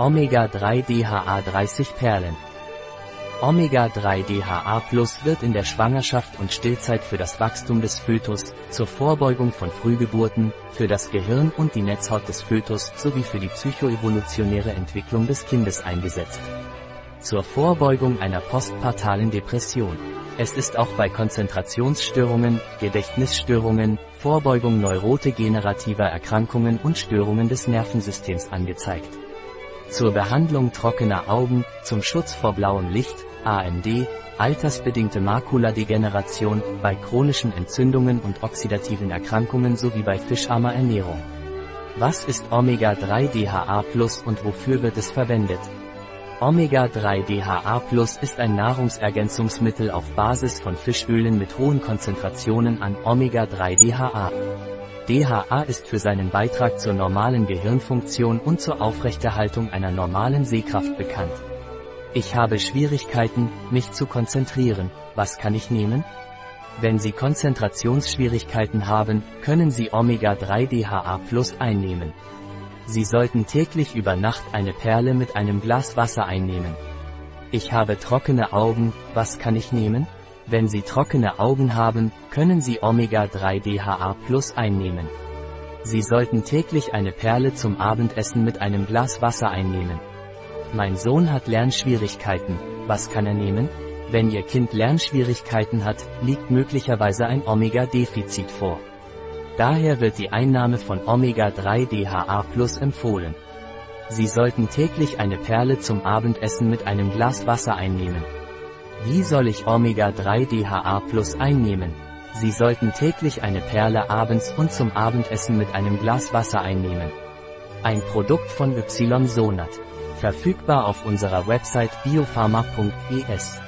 Omega-3 DHA 30 Perlen. Omega-3 DHA Plus wird in der Schwangerschaft und Stillzeit für das Wachstum des Fötus, zur Vorbeugung von Frühgeburten, für das Gehirn und die Netzhaut des Fötus sowie für die psychoevolutionäre Entwicklung des Kindes eingesetzt. Zur Vorbeugung einer postpartalen Depression. Es ist auch bei Konzentrationsstörungen, Gedächtnisstörungen, Vorbeugung neurodegenerativer Erkrankungen und Störungen des Nervensystems angezeigt. Zur Behandlung trockener Augen, zum Schutz vor blauem Licht, AMD, altersbedingte Makuladegeneration, bei chronischen Entzündungen und oxidativen Erkrankungen sowie bei fischarmer Ernährung. Was ist Omega-3 DHA Plus und wofür wird es verwendet? Omega-3 DHA Plus ist ein Nahrungsergänzungsmittel auf Basis von Fischölen mit hohen Konzentrationen an Omega-3 DHA. DHA ist für seinen Beitrag zur normalen Gehirnfunktion und zur Aufrechterhaltung einer normalen Sehkraft bekannt. Ich habe Schwierigkeiten, mich zu konzentrieren. Was kann ich nehmen? Wenn Sie Konzentrationsschwierigkeiten haben, können Sie Omega-3 DHA Plus einnehmen. Sie sollten täglich über Nacht eine Perle mit einem Glas Wasser einnehmen. Ich habe trockene Augen, was kann ich nehmen? Wenn Sie trockene Augen haben, können Sie Omega-3 DHA Plus einnehmen. Sie sollten täglich eine Perle zum Abendessen mit einem Glas Wasser einnehmen. Mein Sohn hat Lernschwierigkeiten, was kann er nehmen? Wenn Ihr Kind Lernschwierigkeiten hat, liegt möglicherweise ein Omega-Defizit vor. Daher wird die Einnahme von Omega-3 DHA Plus empfohlen. Sie sollten täglich eine Perle zum Abendessen mit einem Glas Wasser einnehmen. Wie soll ich Omega-3 DHA Plus einnehmen? Sie sollten täglich eine Perle abends und zum Abendessen mit einem Glas Wasser einnehmen. Ein Produkt von Ysonat. Verfügbar auf unserer Website biopharma.es.